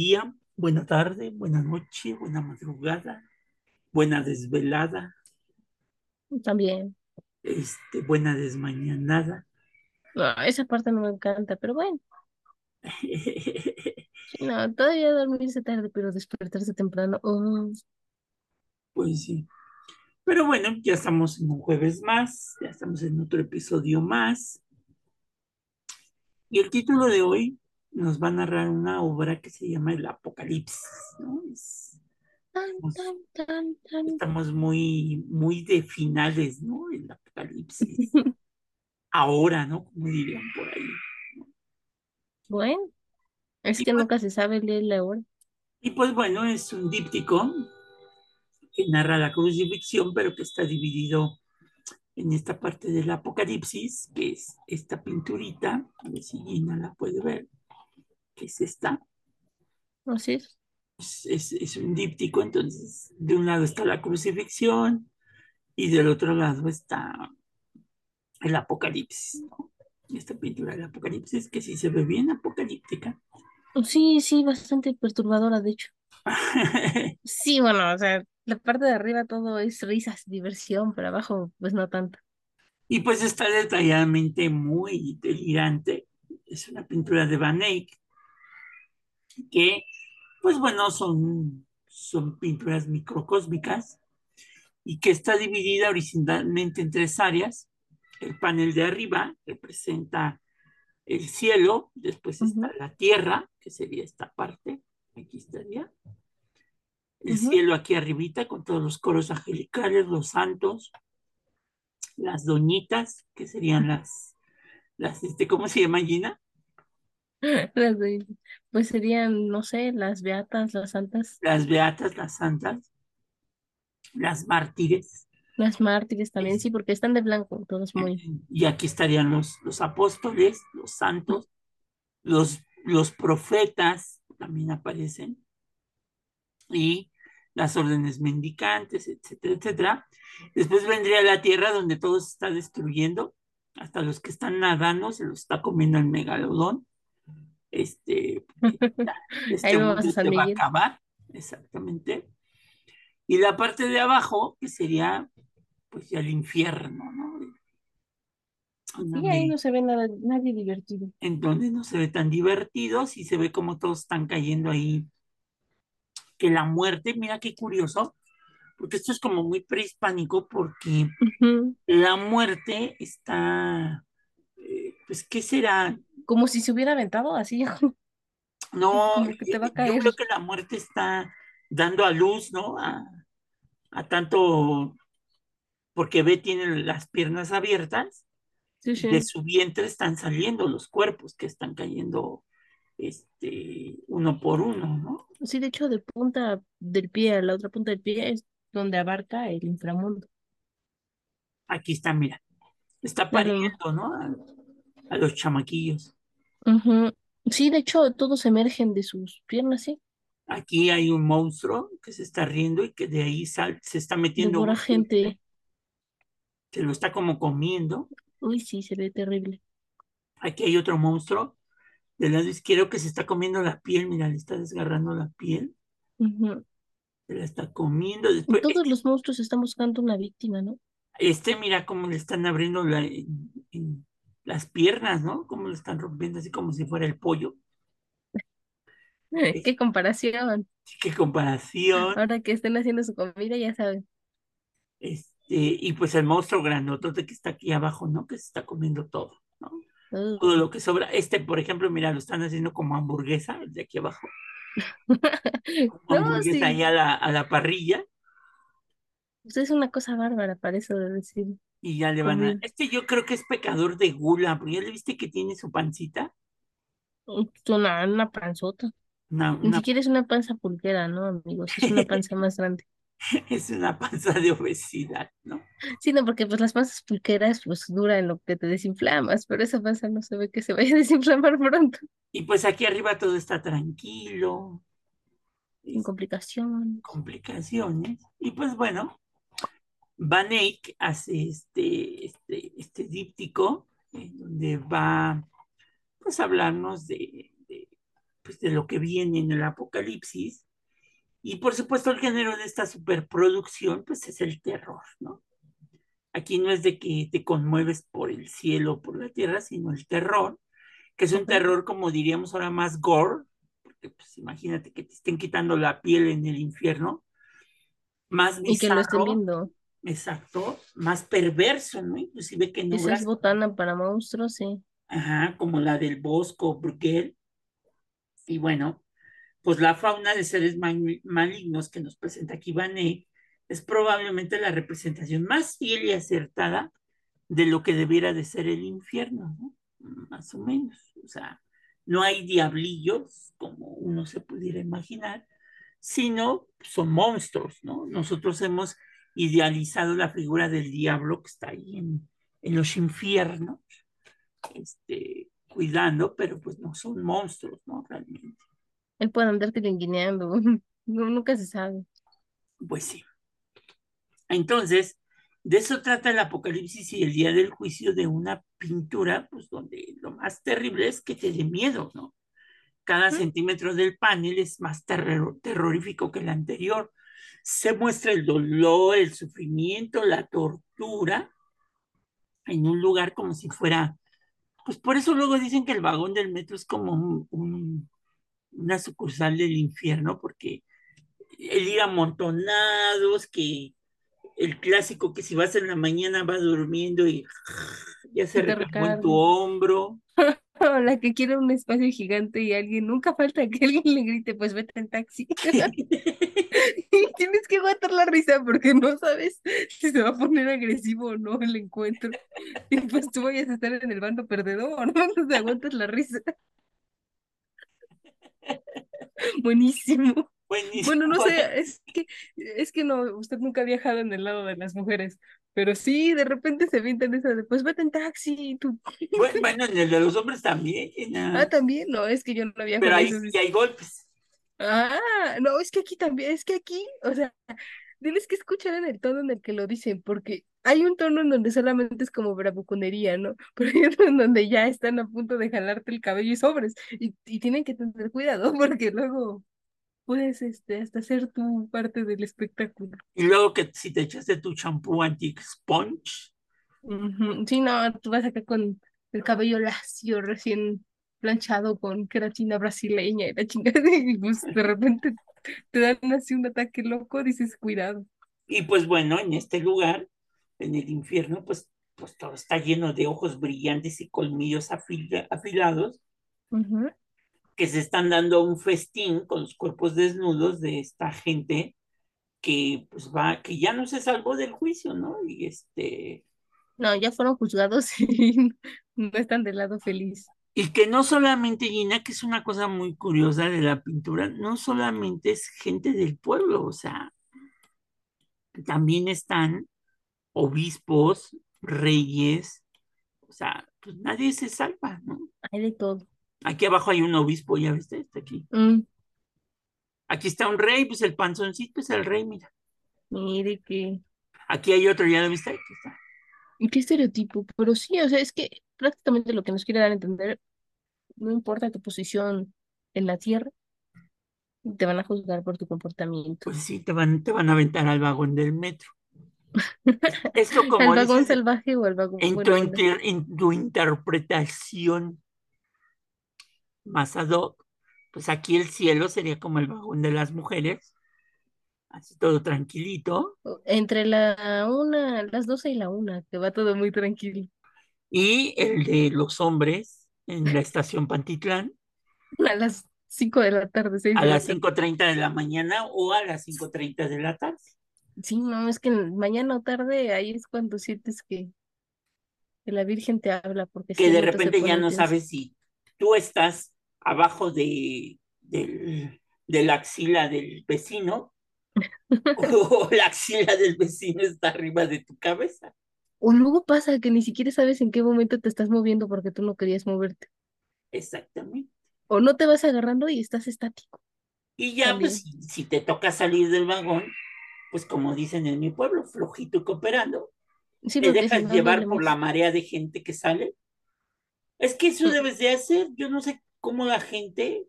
día, buena tarde, buena noche, buena madrugada, buena desvelada, También. este, buena desmañanada. No, esa parte no me encanta, pero bueno. No, todavía dormirse tarde, pero despertarse temprano. oh, Pues sí. Pero bueno, ya estamos en un jueves más, ya estamos en otro episodio más. Y el título de hoy nos va a narrar una obra que se llama El Apocalipsis, ¿no? Es- estamos, muy, muy de finales, ¿no? El Apocalipsis. Ahora, ¿no? Como dirían por ahí. Bueno, es Y que pues, nunca se sabe leer la hora. y pues bueno, es un díptico que narra la crucifixión, pero que está dividido en esta parte del Apocalipsis, que es esta pinturita, a ver si Gina la puede ver, que es esta, Así es. es, es- es un díptico, entonces de un lado está la crucifixión y del otro lado está el Apocalipsis, ¿no? Esta pintura del Apocalipsis, que sí se ve bien apocalíptica. Sí, sí, bastante perturbadora, de hecho. Sí, bueno, o sea, la parte de arriba todo es risas, diversión, pero abajo, pues no tanto. Y pues está detalladamente muy delirante. Es una pintura de Van Eyck que, pues bueno, son, son pinturas microcósmicas y que está dividida horizontalmente en tres áreas. El panel de arriba representa el cielo, después está la tierra, que sería esta parte, aquí estaría. El cielo aquí arribita con todos los coros angelicales, los santos, las doñitas, que serían las, las este, ¿cómo se llama Gina? Las de- pues serían, no sé, las beatas, las santas, Las beatas, las santas, las mártires. las mártires también, sí, porque están de blanco, todos muy. y aquí estarían los, los apóstoles, los santos, los, los profetas también aparecen, y las órdenes mendicantes, etcétera, etcétera. Después vendría la tierra donde todo se está destruyendo, hasta los que están nadando se los está comiendo el megalodón. Este, este mundo se va a acabar, exactamente. Y la parte de abajo, que sería pues ya el infierno, ¿no? Sí, ahí no se ve nada, nadie divertido. en donde no se ve tan divertido, y se ve como todos están cayendo ahí, que la muerte, mira qué curioso, porque esto es como muy prehispánico, porque la muerte está, eh, pues, ¿qué será? Como si se hubiera aventado así, No, como que te va a yo creo que la muerte está dando a luz, ¿no? A, a tanto, porque ve tiene las piernas abiertas Sí, de su vientre están saliendo los cuerpos que están cayendo este, uno por uno, ¿no? Sí, de hecho, de punta del pie a la otra punta del pie es donde abarca el inframundo. Aquí está, mira, está pariendo, ¿no? A, a los chamaquillos. Ujú. Sí, de hecho, todos emergen de sus piernas, sí. Aquí hay un monstruo que se está riendo y que de ahí sal, se está metiendo Devora un gente. se lo está como comiendo. Uy, sí, se ve terrible. Aquí hay otro monstruo del lado izquierdo que se está comiendo la piel, mira, le está desgarrando la piel, Ujú. se la está comiendo. Después, todos los monstruos están buscando una víctima, ¿no? este, mira cómo le están abriendo la- las piernas, ¿no? Cómo le están rompiendo así como si fuera el pollo. Qué comparación. qué comparación. Ahora que estén haciendo su comida, ya saben. Este, y pues el monstruo grandotote que está aquí abajo, ¿no? Que se está comiendo todo, ¿no? Todo lo que sobra. Este, por ejemplo, mira, lo están haciendo como hamburguesa, el de aquí abajo. Como No, hamburguesa ahí sí. a la, a la parrilla Pues es una cosa bárbara para eso de decir y ya le van a... Este yo creo que es pecador de gula, porque ya le viste que tiene su pancita, Es Una, una panzota. una, Ni una- siquiera es una panza pulguera, ¿no, amigos? Es una panza más grande. es una panza de obesidad, ¿no? Sí, no, porque pues las panzas pulqueras pues duran lo que te desinflamas, pero esa panza no se ve que se vaya a desinflamar pronto, Y pues aquí arriba todo está tranquilo, sin es complicaciones. complicaciones. Y pues bueno, Van Eyck hace este, este, este díptico, en donde va pues a hablarnos de, de, pues, de lo que viene en el apocalipsis. Y por supuesto el género de esta superproducción pues es el terror, ¿no? Aquí no es de que te conmueves por el cielo o por la tierra, sino el terror, que es un terror como diríamos ahora más gore, porque pues imagínate que te estén quitando la piel en el infierno, más bizarro, y que lo estén viendo. Exacto, más perverso, ¿no? Inclusive que no. Esa es botana para monstruos, sí. Ajá, como la del Bosco, Bruguel. Y bueno, pues la fauna de seres malignos que nos presenta aquí Vanek es probablemente la representación más fiel y acertada de lo que debiera de ser el infierno, ¿no? Más o menos. O sea, no hay diablillos, como uno se pudiera imaginar, sino son monstruos, ¿no? Nosotros hemos idealizado la figura del diablo que está ahí en, en los infiernos, este, cuidando, pero pues no son monstruos, ¿no? Realmente. Él puede andar tiringuineando, nunca se sabe. Pues sí. Entonces, de eso trata el Apocalipsis y el día del juicio de una pintura, pues donde lo más terrible es que te dé miedo, ¿no? Cada centímetro del panel es más terrorífico que el anterior. Se muestra el dolor, el sufrimiento, la tortura en un lugar como si fuera, pues por eso luego dicen que el vagón del metro es como un, una sucursal del infierno, porque el ir amontonados, que el clásico que si vas en la mañana vas durmiendo y ya se recagó en tu hombro. la que quiere un espacio gigante y alguien, nunca falta que alguien le grite, pues vete en taxi. aguantar la risa porque no sabes si se va a poner agresivo o no el encuentro. Y pues tú vayas a estar en el bando perdedor, ¿no? Entonces aguantas la risa. Buenísimo. Bueno, no sé, es que, es que no, usted nunca ha viajado en el lado de las mujeres, pero sí, de repente se en esa de, pues vete en taxi. Tú. Bueno, en el de los hombres también. Ah, también, no, es que yo no había Pero ahí sí hay golpes. Ah, no, es que aquí también, es que aquí, o sea, tienes que escuchar en el tono en el que lo dicen, porque hay un tono en donde solamente es como bravuconería, ¿no? Pero hay otro en donde ya están a punto de jalarte el cabello y sobres, y, y tienen que tener cuidado, porque luego puedes este, hasta hacer tu parte del espectáculo. Y luego que si te echaste tu champú anti-sponge. Sí, no, tú vas acá con el cabello lacio, recién planchado con queratina brasileña y la chingada, y pues de repente te dan así un ataque loco, dices cuidado. Y pues bueno, en este lugar, en el infierno, pues, pues todo está lleno de ojos brillantes y colmillos afilados que se están dando un festín con los cuerpos desnudos de esta gente que pues va, que ya no se salvó del juicio, ¿no? Y este. No, ya fueron juzgados y no están del lado feliz. Y que no solamente, Gina, que es una cosa muy curiosa de la pintura, no solamente es gente del pueblo, o sea, también están obispos, reyes, o sea, pues nadie se salva, ¿no? Hay de todo. Aquí abajo hay un obispo, ya viste, está aquí. Mm. Aquí está un rey, pues el panzoncito es el rey, mira. Mire que. Aquí hay otro, ya lo viste, aquí está. Qué estereotipo, pero sí, o sea, es que prácticamente lo que nos quiere dar a entender, no importa tu posición en la tierra, te van a juzgar por tu comportamiento. Pues sí, te van, te van a aventar al vagón del metro. Esto como ¿El vagón salvaje o el vagón? En, tu, en tu interpretación más ad hoc, pues aquí el cielo sería como el vagón de las mujeres, así todo tranquilito. Entre la una, las doce y la una, que va todo muy tranquilo. Y el de los hombres en la estación Pantitlán. A las cinco de la tarde, A las cinco treinta de la mañana o a las cinco treinta de la tarde. Sí, no, es que mañana o tarde ahí es cuando sientes que, que la Virgen te habla. porque Que de repente ya no sabes si tú estás abajo de, de, la axila del vecino o la axila del vecino está arriba de tu cabeza. O luego pasa que ni siquiera sabes en qué momento te estás moviendo porque tú no querías moverte. Exactamente. O no te vas agarrando y estás estático. Y ya, pues, si, te toca salir del vagón, pues como dicen en mi pueblo, flojito y cooperando, te dejas llevar por la marea de gente que sale. Es que eso debes de hacer. Yo no sé cómo la gente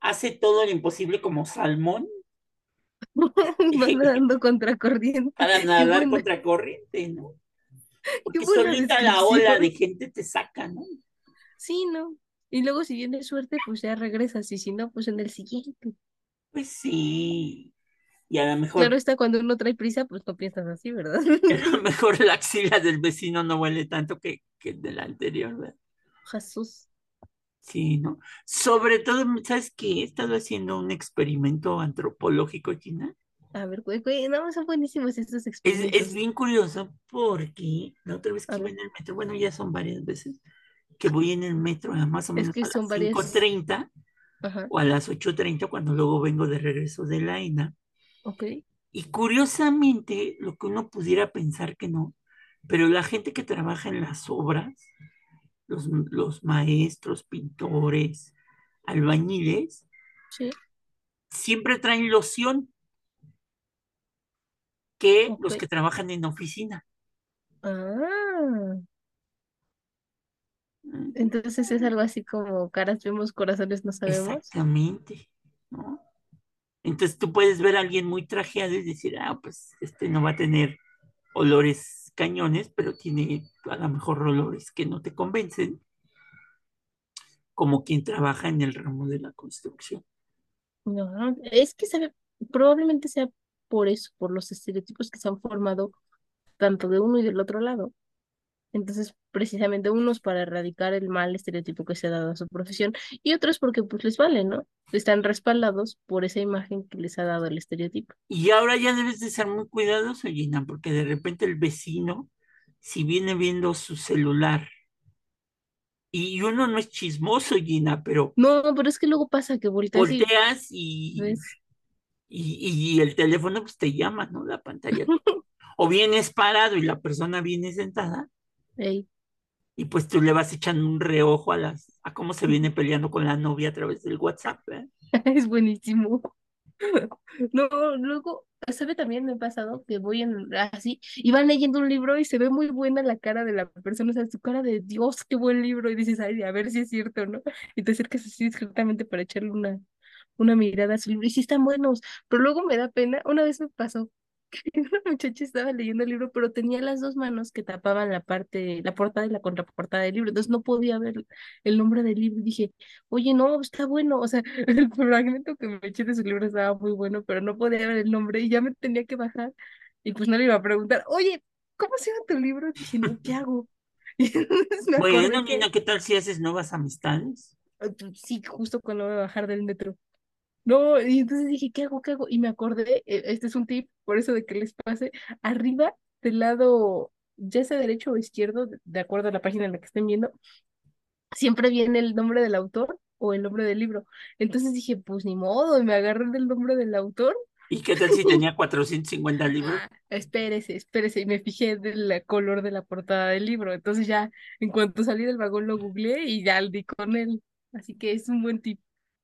hace todo lo imposible como salmón Nadando contracorriente. para nadar buena, contra corriente, ¿no? Porque solita la ola de gente te saca, ¿no? Sí, ¿no? Y luego si tienes suerte, pues ya regresas, y si no, pues en el siguiente. Pues sí. Y a lo Claro mejor, está, cuando uno trae prisa, pues no piensas así, ¿verdad? a lo mejor la axila del vecino no huele tanto que, que el de la anterior, ¿verdad? Jesús. Sí, ¿no? Sobre todo, ¿sabes qué? He estado haciendo un experimento antropológico, Gina. A ver, güey, güey, no, son buenísimos estos Es, es experimentos. bien curioso porque la otra vez que iba en el metro, bueno, ya son varias veces que voy en el metro a más o es menos que a las varias. 5.30 Ajá, o a las 8.30 cuando luego vengo de regreso de la ENA. ok. Y curiosamente, lo que uno pudiera pensar que no, pero la gente que trabaja en las obras, los, los maestros, pintores, albañiles, Sí, siempre traen loción que los que trabajan en oficina. Ah, entonces es algo así como caras vemos, corazones no sabemos. Exactamente, ¿no? Entonces tú puedes ver a alguien muy trajeado y decir, ah, pues este no va a tener olores cañones, pero tiene a lo mejor olores que no te convencen, como quien trabaja en el ramo de la construcción. No, es que sabe, probablemente sea por eso, por los estereotipos que se han formado tanto de uno y del otro lado. Entonces, precisamente unos para erradicar el mal estereotipo que se ha dado a su profesión y otros porque pues les vale, ¿no? Están respaldados por esa imagen que les ha dado el estereotipo. Y ahora ya debes de ser muy cuidadoso, Gina, porque de repente el vecino, si viene viendo su celular, y uno no es chismoso, Gina, pero No, pero es que luego pasa que volteas volteas y, y, y el teléfono pues te llama, ¿no? La pantalla. O vienes parado y la persona viene sentada ey, y pues tú le vas echando un reojo a las a cómo se viene peleando con la novia a través del WhatsApp, ¿eh? es buenísimo. No, luego, ¿sabe? También me ha pasado que voy en así y van leyendo un libro y se ve muy buena la cara de la persona, o sea, su cara de Dios, qué buen libro, y dices, ay, a ver si es cierto, ¿no? Y te acercas así discretamente para echarle una, una mirada a su libro, y sí están buenos, pero luego me da pena, una vez me pasó una muchacha estaba leyendo el libro, pero tenía las dos manos que tapaban la parte, la portada y la contraportada del libro, entonces no podía ver el nombre del libro, y dije, oye, no, está bueno, o sea, el fragmento que me eché de su libro estaba muy bueno, pero no podía ver el nombre y ya me tenía que bajar. Y pues no le iba a preguntar, oye, ¿cómo se llama tu libro? Dije, no, ¿qué hago? Y me Bueno, que, ¿qué tal si haces nuevas amistades? ah, pues, sí, justo cuando iba a bajar del metro. No, y entonces dije, ¿qué hago? ¿Qué hago? Y me acordé, eh, este es un tip, por eso de que les pase, arriba del lado, ya sea derecho o izquierdo, de de acuerdo a la página en la que estén viendo, siempre viene el nombre del autor o el nombre del libro. Entonces dije, pues ni modo, y me agarré del nombre del autor. ¿Y qué tal si tenía 450 libros? Ah, espérese, espérese, y me fijé del color de la portada del libro. Entonces ya, en cuanto salí del vagón lo googleé y ya di con él. Así que es un buen tip.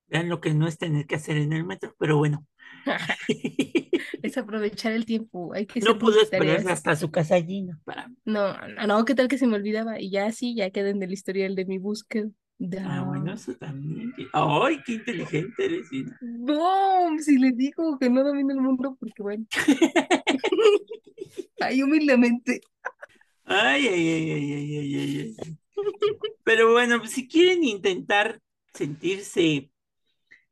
Vean lo que no es tener que hacer en el metro, pero bueno. Es aprovechar el tiempo, hay que No pudo multitareas. hasta su casa Gina para... No, no, ¿qué tal que se me olvidaba? Y ya sí, ya quedé en el historial de mi búsqueda. Ah, bueno, eso también. ¡Ay, qué inteligente eres, Gina! No, si les digo que no domino el mundo, porque bueno, ahí humildemente. Ay, ay, ay, ay, ay, ay, ay, ay. Pero bueno, pues, si quieren intentar sentirse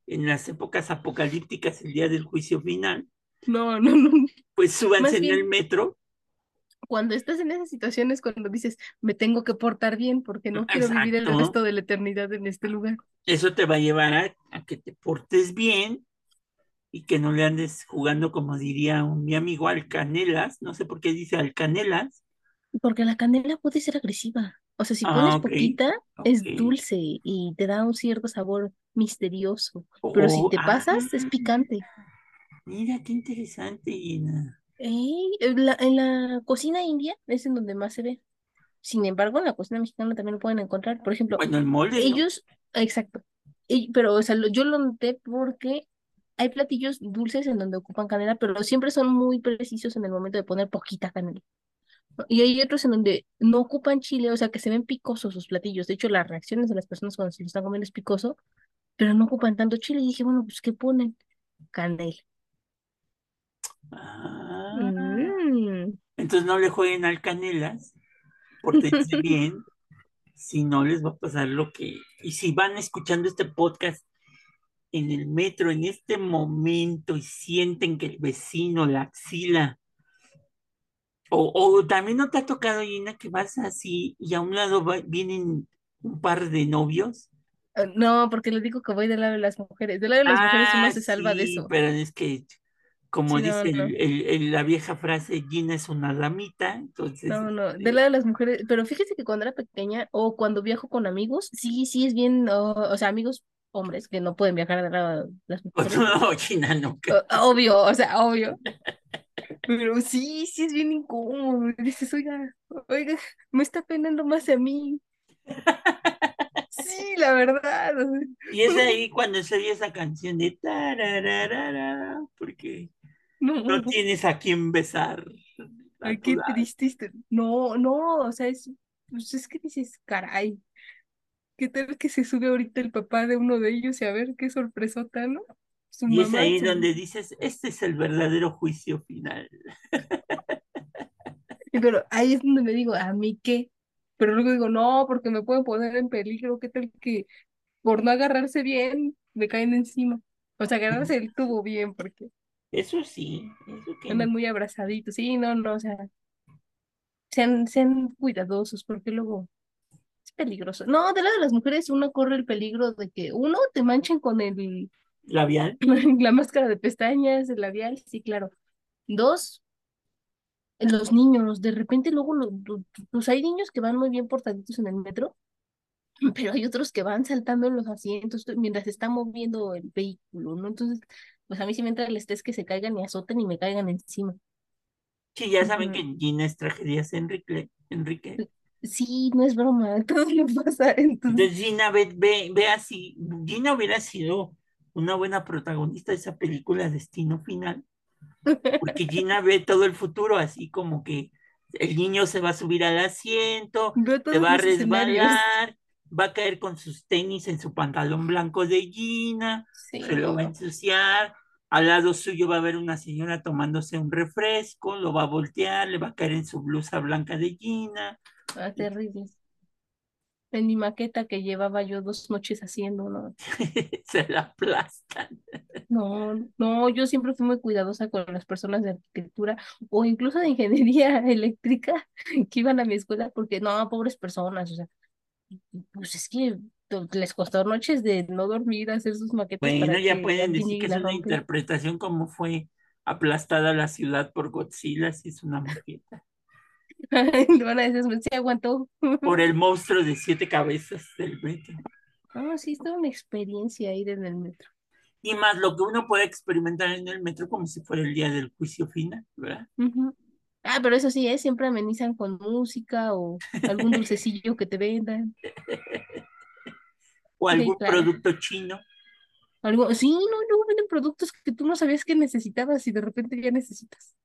en las épocas apocalípticas el día del juicio final, No, no, no. pues súbanse en el metro. cuando estás en esas situaciones, cuando dices, me tengo que portar bien porque no quiero vivir el resto de la eternidad en este lugar. Eso te va a llevar a, a que te portes bien y que no le andes jugando, como diría un, mi amigo, al canelas. No sé por qué dice al canelas. Porque la canela puede ser agresiva. O sea, si Ah, pones ok, poquita, es dulce y te da un cierto sabor misterioso. Pero si Oh, te ah, pasas, es picante. mira qué interesante, Gina. Ey, en la, en la cocina india es en donde más se ve. Sin embargo, en la cocina mexicana también lo pueden encontrar. Por ejemplo, Bueno, el molde, ¿no? ellos, exacto. Pero, o sea, yo lo noté porque hay platillos dulces en donde ocupan canela, pero siempre son muy precisos en el momento de poner poquita canela. Y hay otros en donde no ocupan chile, o sea, que se ven picosos sus platillos. De hecho, las reacciones de las personas cuando se lo están comiendo es picoso, pero no ocupan tanto chile. Y dije, bueno, pues ¿qué ponen? Canela. Ah, Mm. entonces no le jueguen al Canelas, pórtense bien, si no les va a pasar lo que... Y si van escuchando este podcast en el metro en este momento y sienten que el vecino la axila, o, o también no te ha tocado, Gina, que vas así y a un lado va- vienen un par de novios. Ah, No, porque les digo que voy del lado de las mujeres. Del lado de las mujeres uno Ah, se salva de sí, eso. pero es que, como Sí, no, dice no. el- el- el- la vieja frase, Gina es una damita, entonces, No, no, del este, lado de las mujeres, pero fíjese que cuando era pequeña o cuando viajo con amigos, sí, sí es bien, o, o sea, amigos hombres que no pueden viajar del lado de las mujeres, no, Gina nunca. obvio, o sea, obvio, pero sí, sí es bien incómodo, dices, oiga, oiga, me está penando más a mí, sí, la verdad, Y es ahí cuando se oye esa canción de tarararara, porque no no, tienes a quien besar a ay, qué triste, esto. no, no, o sea, es, pues es que dices, caray, ¿qué tal que se sube ahorita el papá de uno de ellos y a ver qué sorpresota, ¿no? Su Y es ahí su... donde dices, este es el verdadero juicio final. Y Pero ahí es donde me digo, ¿a mí qué? Pero luego digo, no, porque me pueden poner en peligro, ¿qué tal que por no agarrarse bien me caen encima? O sea, agarrarse el tubo bien, porque Eso sí, eso que andan muy abrazaditos. Sí, no, no, o sea, sean, sean cuidadosos, porque luego es peligroso. No, de lado de las mujeres uno corre el peligro de que uno te manchen con el, labial. la máscara de pestañas, el labial, sí, claro. Dos, los niños, de repente luego, lo- lo- pues hay niños que van muy bien portaditos en el metro pero hay otros que van saltando en los asientos mientras se está moviendo el vehículo, ¿no? Entonces, pues a mí sí me entra el estrés que se caigan y azoten y me caigan encima. Sí, ya saben que. Gina es tragedias Enrique. Enrique. Sí, no es broma, todo le pasa, entonces, Entonces Gina ve, ve, ve así, Gina hubiera sido una buena protagonista de esa película Destino Final, porque Gina ve todo el futuro, así como que el niño se va a subir al asiento, se va a resbalar, va a caer con sus tenis en su pantalón blanco de Gina, Sí, se lo va a ensuciar, al lado suyo va a haber una señora tomándose un refresco, lo va a voltear, le va a caer en su blusa blanca de Gina, ah, terrible. En mi maqueta que llevaba yo dos noches haciendo, ¿no? se la aplastan. No, no, yo siempre fui muy cuidadosa con las personas de arquitectura o incluso de ingeniería eléctrica que iban a mi escuela porque no, pobres personas, o sea, Pues es que to- les costó noches de no dormir hacer sus maquetas Bueno, para ya que pueden decir que es una interpretación como fue aplastada la ciudad por Godzilla, si es una maqueta, van a decir, se aguantó. por el monstruo de siete cabezas del metro. No, sí, es toda una experiencia ir en el metro. Y más lo que uno puede experimentar en el metro como si fuera el día del juicio final, ¿verdad? Ah, pero eso sí, ¿eh? Siempre amenizan con música o algún dulcecillo que te vendan. O Sí, algún claro. producto chino, Algo, sí, no, luego venden productos que tú no sabías que necesitabas y de repente ya necesitas.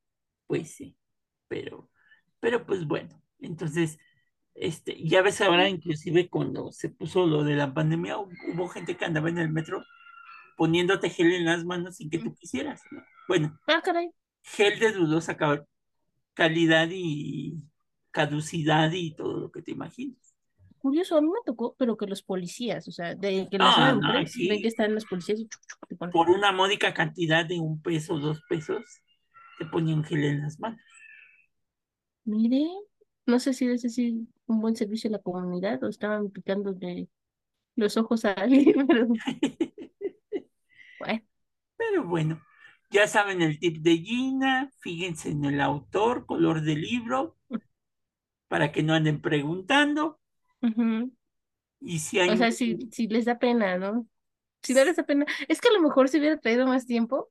pues sí, pero, pero pues bueno, entonces, este, ya ves ahora inclusive cuando se puso lo de la pandemia, hu- hubo gente que andaba en el metro poniéndote gel en las manos sin que tú quisieras, ¿no? Bueno, Ah, caray. gel de dudosa ca- calidad y caducidad y todo lo que te imaginas. Curioso, a mí me tocó, pero que los policías, o sea, de que la Ah, no, mujeres ven que sí, están los policías y chuc, chuc, te ponen. por una módica cantidad de un peso, dos pesos, te ponían gel en las manos. Mire, no sé si es decir un buen servicio a la comunidad o estaban picando de los ojos a alguien, pero bueno, Pero bueno, ya saben el tip de Gina, fíjense en el autor, color del libro, para que no anden preguntando. Y si hay O sea, si les da pena, ¿no? Si no les da pena, es que a lo mejor si hubiera traído más tiempo,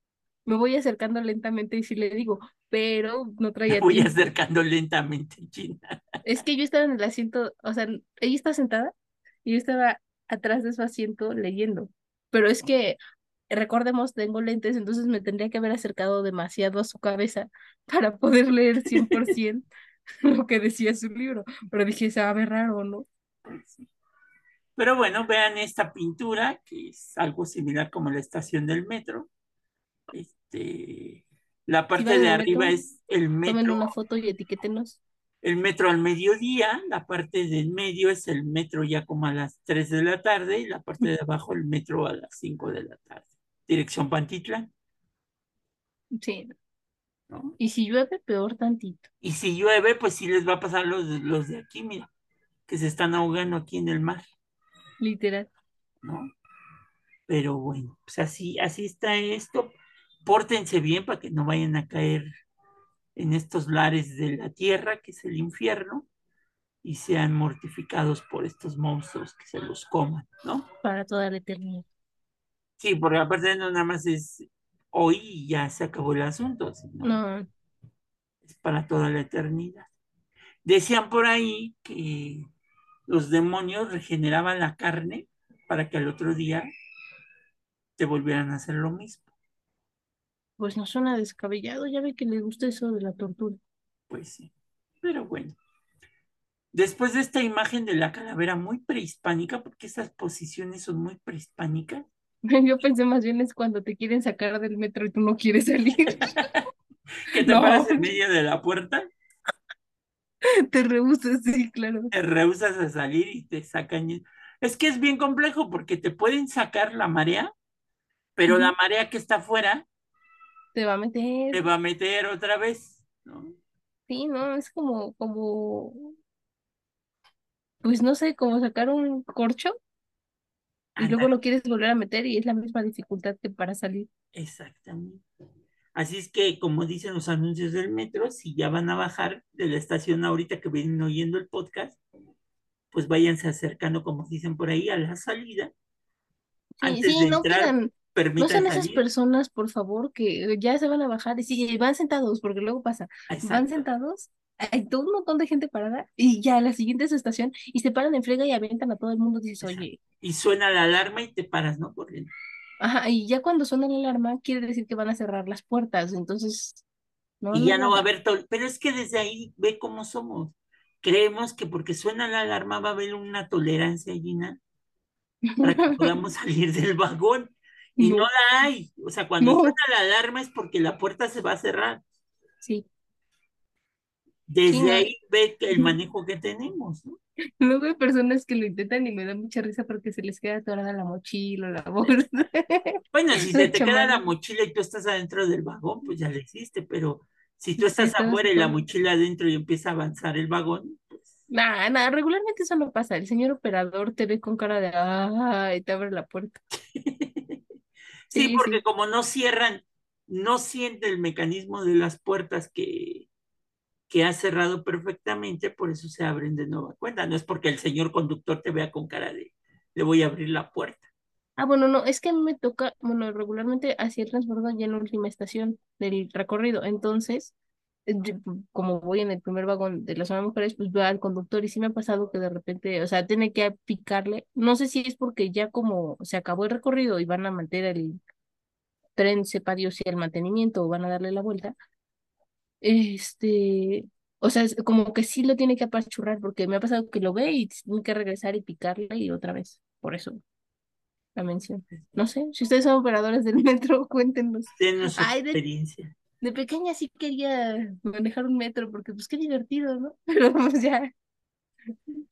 me voy acercando lentamente y si le digo, pero no Me traía voy tiempo. acercando lentamente, Gina. Es que yo estaba en el asiento, o sea, ella está sentada y yo estaba atrás de su asiento leyendo, pero es que recordemos, tengo lentes, entonces me tendría que haber acercado demasiado a su cabeza para poder leer 100% lo que decía su libro. Pero dije, se va a ver raro, ¿no? Pues sí. Pero bueno, vean esta pintura, que es algo similar como la estación del metro. Este, la parte de arriba metro, es el Tomen metro, una foto y etiquétenos. el metro al mediodía, la parte del medio es el metro ya como a las 3 de la tarde y la parte de abajo el metro a las 5 de la tarde. Dirección Pantitlán, Sí. ¿no? Y si llueve, peor tantito. Y si llueve, pues sí les va a pasar los, los de aquí, mira, que se están ahogando aquí en el mar, Literal. ¿no? Pero bueno, pues así, así está esto. Pórtense bien para que no vayan a caer en estos lares de la tierra, que es el infierno, y sean mortificados por estos monstruos que se los coman, ¿no? Para toda la eternidad. Sí, porque aparte no nada más es hoy y ya se acabó el asunto, sino No, es para toda la eternidad. Decían por ahí que los demonios regeneraban la carne para que al otro día te volvieran a hacer lo mismo. Pues no suena descabellado. Ya ve que le gusta eso de la tortura. Pues sí, pero bueno. Después de esta imagen de la calavera muy prehispánica, porque esas posiciones son muy prehispánicas, Yo pensé más bien es cuando te quieren sacar del metro y tú no quieres salir. que te No. paras en medio de la puerta, Te rehusas, sí, claro. te rehusas a salir y te sacan. Es que es bien complejo porque te pueden sacar la marea, pero la marea que está afuera Te va a meter. te va a meter otra vez, ¿no? Sí, no, es como, como, pues no sé, como sacar un corcho y luego lo quieres volver a meter y es la misma dificultad que para salir. exactamente. Así es que, como dicen los anuncios del metro, si ya van a bajar de la estación ahorita que vienen oyendo el podcast, pues váyanse acercando, como dicen por ahí, a la salida. Sí, Antes sí, de no entrar, no sean esas salir. personas, por favor, que ya se van a bajar y sí, van sentados, porque luego pasa, van sentados, hay todo un montón de gente parada y ya a la siguiente es estación y se paran en frega y avientan a todo el mundo, dices, Exacto. oye, Y suena la alarma y te paras, ¿no? Corriendo. ajá, y ya cuando suena la alarma quiere decir que van a cerrar las puertas, entonces, no, Y ya no no, va a haber todo. Pero es que desde ahí ve cómo somos. Creemos que porque suena la alarma va a haber una tolerancia, Gina, para que podamos salir del vagón. Y no No, la hay. O sea, cuando no, suena la alarma es porque la puerta se va a cerrar. sí, sí, Desde no. ahí ve el manejo que tenemos, ¿no? Luego hay personas que lo intentan y me da mucha risa porque se les queda atorada la mochila, la bolsa, Bueno, si se te queda la mochila y tú estás adentro del vagón, pues ya le hiciste, pero si tú estás afuera y la mochila adentro y empieza a avanzar el vagón, pues Nada, nada, regularmente eso no pasa. El señor operador te ve con cara de ah y te abre la puerta. sí, Sí, porque sí. como no cierran, no siente el mecanismo de las puertas que, que ha cerrado perfectamente, por eso se abren de nueva cuenta. No es porque el señor conductor te vea con cara de le voy a abrir la puerta. Ah, bueno, no, es que a mí me toca, bueno, regularmente hacía el transbordo ya en la última estación del recorrido. Entonces, como voy en el primer vagón de la zona de mujeres, pues veo al conductor y sí me ha pasado que de repente, o sea, tiene que picarle. No sé si es porque ya como se acabó el recorrido y van a mantener el tren, sepa Dios si el mantenimiento o van a darle la vuelta. Este, o sea, es como que sí lo tiene que apachurrar porque me ha pasado que lo ve y tiene que regresar y picarle y otra vez. Por eso la mención. No sé, si ustedes son operadores del metro, cuéntenos. Denos su Ay, experiencia. de pequeña sí quería manejar un metro porque pues qué divertido, ¿no? Pero pues ya,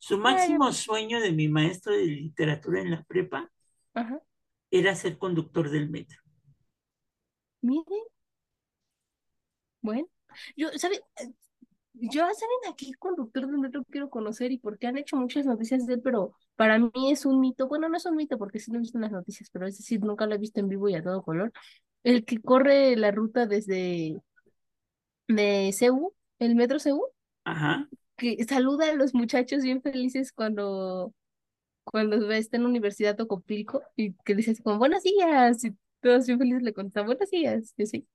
Su máximo sueño de mi maestro de literatura en la prepa ajá. era ser conductor del metro. Miren, bueno, yo, ¿saben? Yo, ¿saben a qué conductor del metro quiero conocer y por qué han hecho muchas noticias de él? Pero para mí es un mito. Bueno, no es un mito porque sí lo he visto en las noticias, pero es decir, nunca lo he visto en vivo y a todo color. El que corre la ruta desde de CU, el metro CU, Ajá, que saluda a los muchachos bien felices cuando, cuando está en la Universidad Tocopilco y que dice así como, buenos días, y todos bien felices le contestan, buenos días. Yo sí,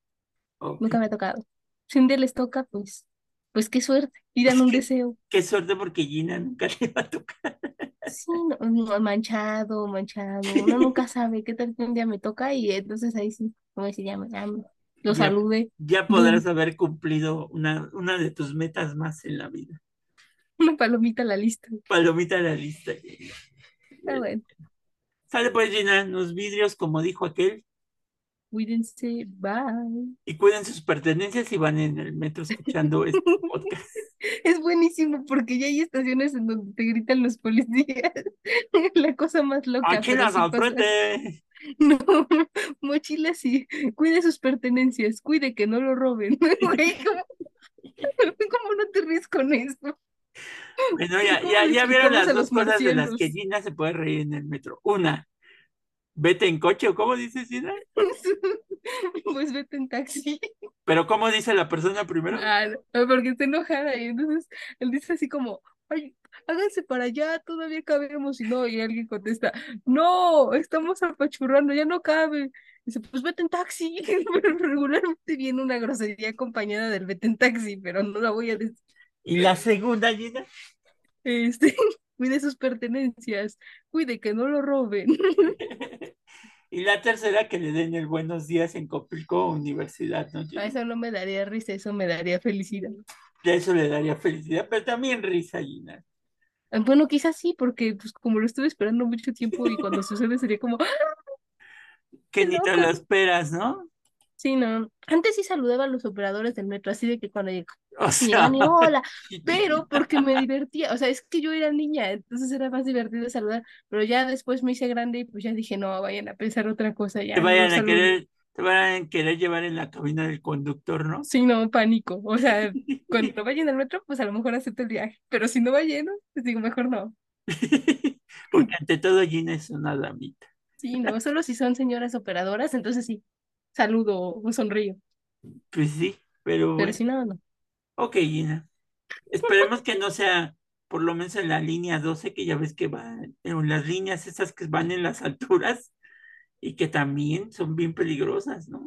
nunca me ha tocado. Si un día les toca, pues, pues qué suerte, y dan un Qué, deseo. qué suerte porque Gina nunca le va a tocar. Sí, no, no, manchado, manchado. Uno nunca sabe qué tal que un día me toca y entonces ahí sí, como se llama, ya me- lo Ya, salude. ya podrás haber cumplido una, una de tus metas más en la vida. una palomita a la lista. Palomita a la lista. Está bueno. Sale pues, Gina, los vidrios, como dijo aquel, Cuídense, bye. y cuiden sus pertenencias si van en el metro escuchando este podcast. Es buenísimo porque ya hay estaciones en donde te gritan los policías. La cosa más loca. ¡Mochilas sí al frente! No, mochila sí. Cuide sus pertenencias, cuide que no lo roben. Güey, ¿cómo, cómo no te ríes con eso? Bueno, ya, ¿Cómo ya, ya vieron las dos cosas de las que Gina se puede reír en el metro. Una, vete en coche, o cómo dice Gina. Pues vete en taxi. Pero ¿cómo dice la persona primero? Ah, no, porque está enojada y entonces él dice así como, ay, háganse para allá, todavía cabemos y no, y alguien contesta, no, estamos apachurrando, ya no cabe. Dice, pues vete en taxi, pero regularmente viene una grosería acompañada del vete en taxi, pero no la voy a decir. Y la segunda, Gina. Este, cuide sus pertenencias, cuide que no lo roben. Y la tercera, que le den el buenos días en Copilco Universidad, ¿no? A eso no me daría risa, eso me daría felicidad. Ya eso le daría felicidad, pero también risa, Gina. Bueno, quizás sí, porque pues como lo estuve esperando mucho tiempo y cuando sucede sería como. Que ni te lo esperas, ¿no? Sí, no. Antes sí saludaba a los operadores del metro, así de que cuando lleg- O sea, hola, pero porque me divertía, o sea, es que yo era niña, entonces era más divertido saludar, pero ya después me hice grande y pues ya dije, no, vayan a pensar otra cosa, ya te no vayan a querer, te van a querer llevar en la cabina del conductor, ¿no? Sí, no, pánico, o sea, cuando vayan al metro, pues a lo mejor acepto el viaje, pero si no va lleno, pues digo, mejor no. Porque ante todo Gina es una damita. Sí, no, solo si son señoras operadoras, entonces sí, saludo o sonrío, Pues sí, pero pero bueno. si no, no. Ok, Gina. Esperemos que no sea por lo menos en la línea 12, que ya ves que van en las líneas esas que van en las alturas y que también son bien peligrosas, ¿no?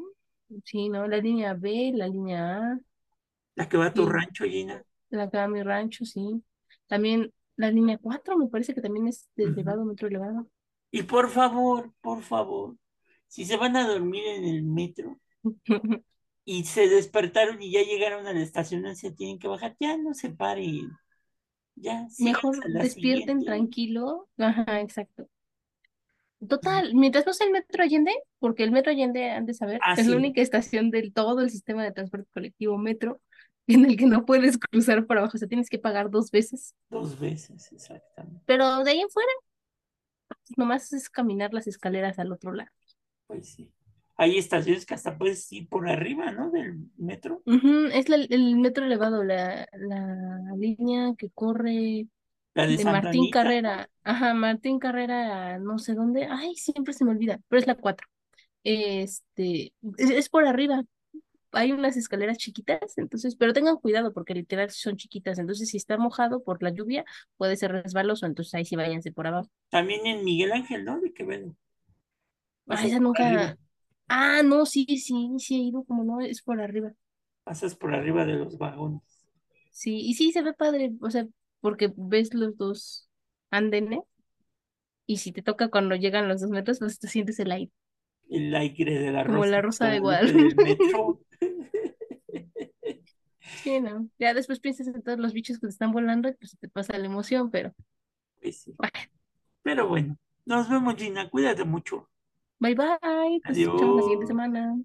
Sí, no, la línea B, la línea A, La que va a tu Sí. rancho, Gina. la que va a mi rancho, sí. También la línea 4 me parece que también es de elevado, metro elevado. Y por favor, por favor, si se van a dormir en el metro y se despertaron y ya llegaron a la estación, se tienen que bajar, ya no se paren. Ya, Mejor despierten siguiente. tranquilo. Ajá, exacto. Total, mientras no sea el Metro Allende, porque el Metro Allende, han de saber, Ah, es la única estación del todo el sistema de transporte colectivo metro en el que no puedes cruzar por abajo, o sea, tienes que pagar dos veces. Dos veces, exactamente. Pero de ahí en fuera, nomás es caminar las escaleras al otro lado. Pues sí. Hay estaciones que hasta puedes ir por arriba, ¿no? Del metro. Ujú, es la- el metro elevado, la, la línea que corre La de Martín. Carrera. Ajá, Martín Carrera, no sé dónde. Ay, siempre se me olvida, pero es la 4. Este, es, es por arriba. Hay unas escaleras chiquitas, entonces, pero tengan cuidado porque literal son chiquitas. Entonces, si está mojado por la lluvia, puede ser resbaloso. Entonces, ahí sí váyanse por abajo. También en Miguel Ángel, ¿no? De Quevedo. Ah, esa nunca. arriba, Ah, no, sí, sí, sí he ido, como no, es por arriba. pasas por arriba de los vagones. Sí, y sí se ve padre, o sea, porque ves los dos andenes y si te toca cuando llegan los dos metros, pues te sientes el aire, El aire de la como rosa la rosa de Guadalupe. Sí, ¿no? Ya después piensas en todos los bichos que te están volando y pues te pasa la emoción, pero Pues sí. bueno, Pero bueno, nos vemos, Gina. Cuídate mucho. bye bye, nos escuchamos la siguiente semana.